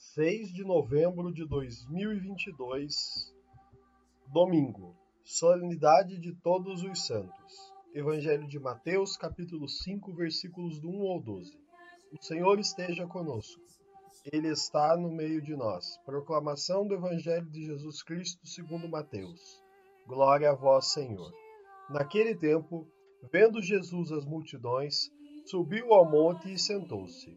6 de novembro de 2022, domingo, solenidade de todos os santos. Evangelho de Mateus, capítulo 5, versículos do 1 ao 12. O Senhor esteja conosco. Ele está no meio de nós. Proclamação do Evangelho de Jesus Cristo, segundo Mateus. Glória a vós, Senhor. Naquele tempo, vendo Jesus as multidões, subiu ao monte e sentou-se.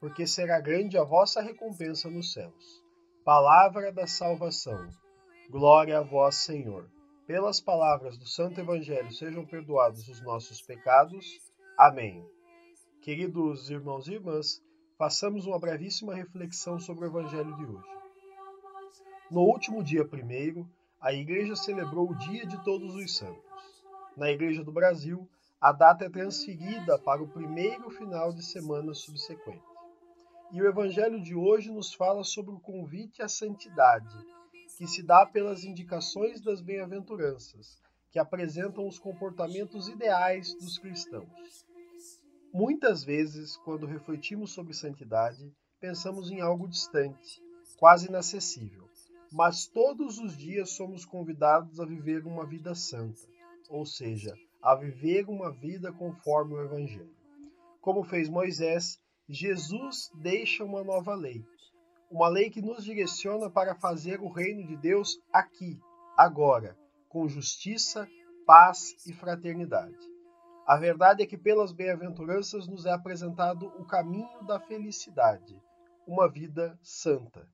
porque será grande a vossa recompensa nos céus. Palavra da salvação. Glória a vós, Senhor. Pelas palavras do Santo Evangelho sejam perdoados os nossos pecados. Amém. Queridos irmãos e irmãs, façamos uma brevíssima reflexão sobre o Evangelho de hoje. No último dia primeiro, a Igreja celebrou o Dia de Todos os Santos. Na Igreja do Brasil, a data é transferida para o primeiro final de semana subsequente. E o Evangelho de hoje nos fala sobre o convite à santidade, que se dá pelas indicações das bem-aventuranças, que apresentam os comportamentos ideais dos cristãos. Muitas vezes, quando refletimos sobre santidade, pensamos em algo distante, quase inacessível, mas todos os dias somos convidados a viver uma vida santa, ou seja, a viver uma vida conforme o Evangelho. Como fez Moisés, Jesus deixa uma nova lei, uma lei que nos direciona para fazer o reino de Deus aqui, agora, com justiça, paz e fraternidade. A verdade é que pelas bem-aventuranças nos é apresentado o caminho da felicidade, uma vida santa.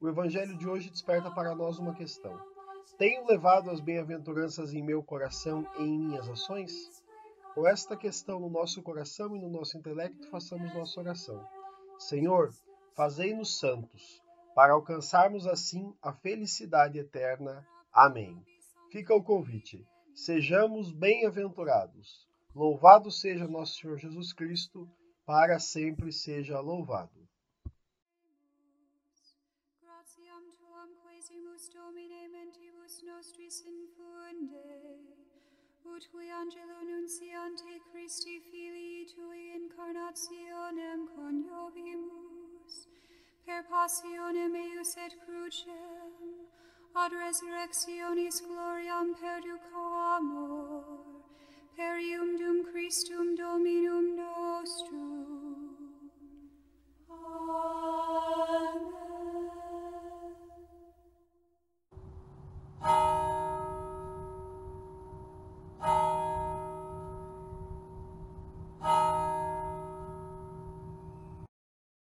O evangelho de hoje desperta para nós uma questão: tenho levado as bem-aventuranças em meu coração e em minhas ações? Com esta questão no nosso coração e no nosso intelecto, façamos nossa oração. Senhor, fazei-nos santos, para alcançarmos assim a felicidade eterna. Amém. Fica o convite. Sejamos bem-aventurados. Louvado seja nosso Senhor Jesus Cristo, para sempre seja louvado. Tuam quesimus Domine mentibus infunde, ut qui angelo nunciante Christi Filii Tui incarnationem coniovimus, per passionem eius et crucem, ad resurrectionis gloriam perducamur, per ium dum Christum Dominum nostrum,